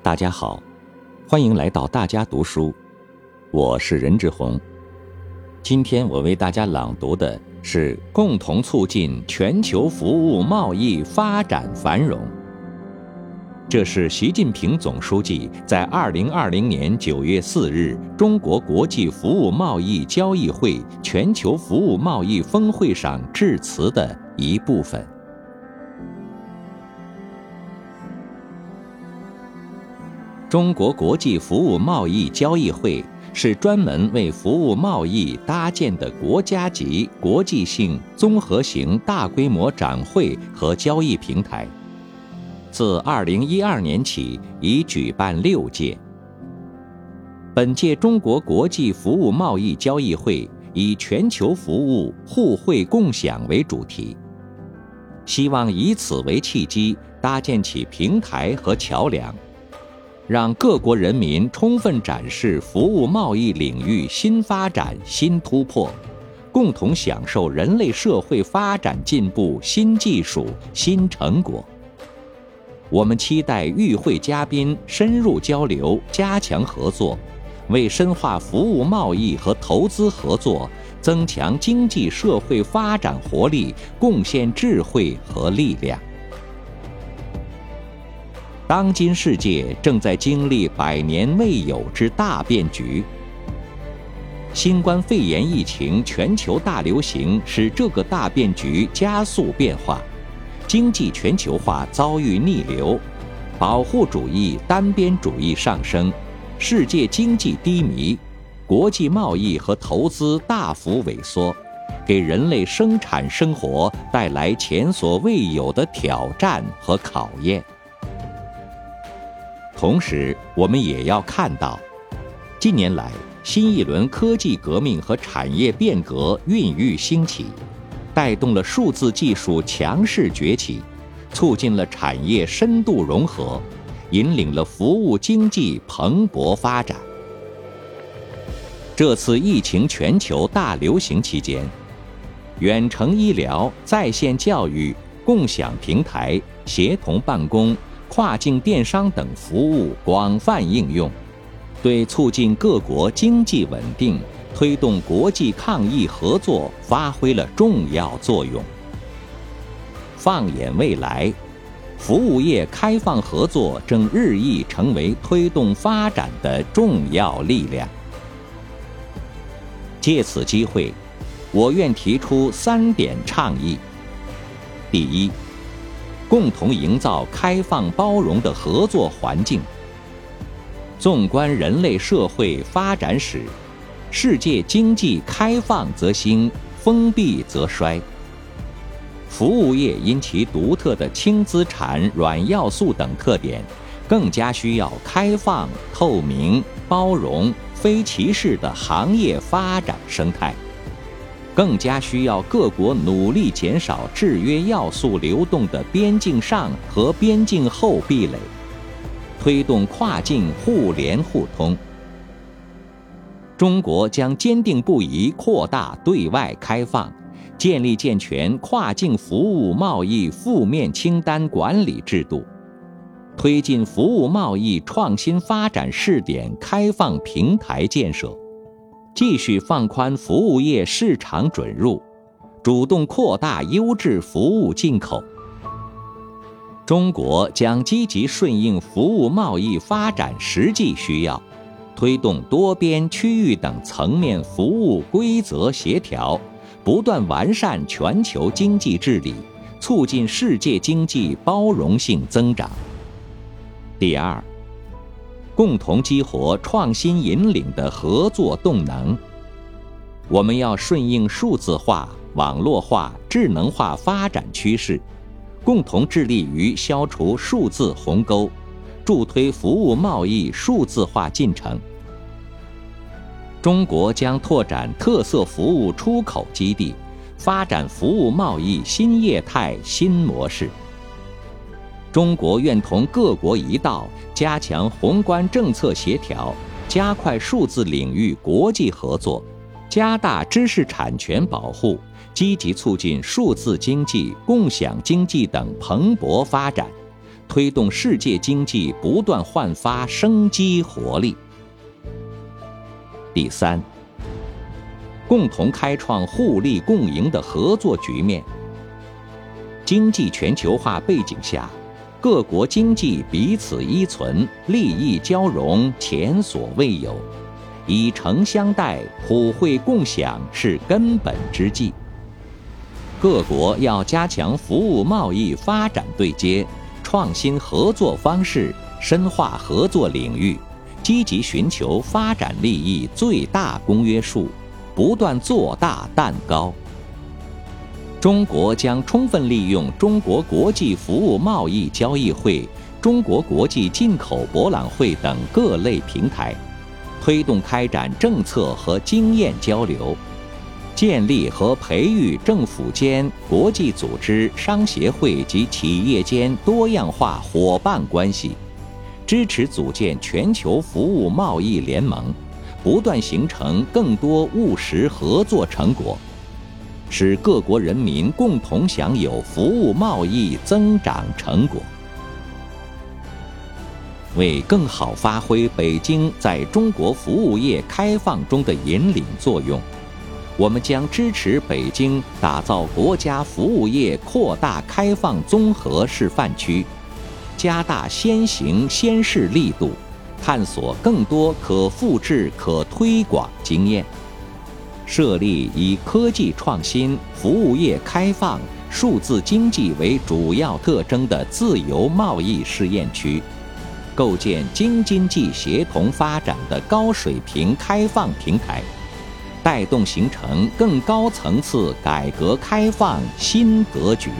大家好，欢迎来到大家读书，我是任志宏。今天我为大家朗读的是《共同促进全球服务贸易发展繁荣》。这是习近平总书记在二零二零年九月四日中国国际服务贸易交易会全球服务贸易峰会上致辞的一部分。中国国际服务贸易交易会是专门为服务贸易搭建的国家级、国际性、综合型大规模展会和交易平台。自2012年起，已举办六届。本届中国国际服务贸易交易会以“全球服务互惠共享”为主题，希望以此为契机，搭建起平台和桥梁。让各国人民充分展示服务贸易领域新发展、新突破，共同享受人类社会发展进步新技术新成果。我们期待与会嘉宾深入交流、加强合作，为深化服务贸易和投资合作、增强经济社会发展活力贡献智慧和力量。当今世界正在经历百年未有之大变局，新冠肺炎疫情全球大流行使这个大变局加速变化，经济全球化遭遇逆流，保护主义、单边主义上升，世界经济低迷，国际贸易和投资大幅萎缩，给人类生产生活带来前所未有的挑战和考验。同时，我们也要看到，近年来新一轮科技革命和产业变革孕育兴起，带动了数字技术强势崛起，促进了产业深度融合，引领了服务经济蓬勃发展。这次疫情全球大流行期间，远程医疗、在线教育、共享平台、协同办公。跨境电商等服务广泛应用，对促进各国经济稳定、推动国际抗疫合作发挥了重要作用。放眼未来，服务业开放合作正日益成为推动发展的重要力量。借此机会，我愿提出三点倡议：第一，共同营造开放包容的合作环境。纵观人类社会发展史，世界经济开放则兴，封闭则衰。服务业因其独特的轻资产、软要素等特点，更加需要开放、透明、包容、非歧视的行业发展生态。更加需要各国努力减少制约要素流动的边境上和边境后壁垒，推动跨境互联互通。中国将坚定不移扩大对外开放，建立健全跨境服务贸易负面清单管理制度，推进服务贸易创新发展试点开放平台建设。继续放宽服务业市场准入，主动扩大优质服务进口。中国将积极顺应服务贸易发展实际需要，推动多边、区域等层面服务规则协调，不断完善全球经济治理，促进世界经济包容性增长。第二。共同激活创新引领的合作动能。我们要顺应数字化、网络化、智能化发展趋势，共同致力于消除数字鸿沟，助推服务贸易数字化进程。中国将拓展特色服务出口基地，发展服务贸易新业态新模式。中国愿同各国一道，加强宏观政策协调，加快数字领域国际合作，加大知识产权保护，积极促进数字经济、共享经济等蓬勃发展，推动世界经济不断焕发生机活力。第三，共同开创互利共赢的合作局面。经济全球化背景下，各国经济彼此依存，利益交融，前所未有。以诚相待，普惠共享是根本之计。各国要加强服务贸易发展对接，创新合作方式，深化合作领域，积极寻求发展利益最大公约数，不断做大蛋糕。中国将充分利用中国国际服务贸易交易会、中国国际进口博览会等各类平台。推动开展政策和经验交流，建立和培育政府间、国际组织、商协会及企业间多样化伙伴关系，支持组建全球服务贸易联盟，不断形成更多务实合作成果，使各国人民共同享有服务贸易增长成果。为更好发挥北京在中国服务业开放中的引领作用，我们将支持北京打造国家服务业扩大开放综合示范区，加大先行先试力度，探索更多可复制、可推广经验，设立以科技创新、服务业开放、数字经济为主要特征的自由贸易试验区。构建京津冀协同发展的高水平开放平台，带动形成更高层次改革开放新格局。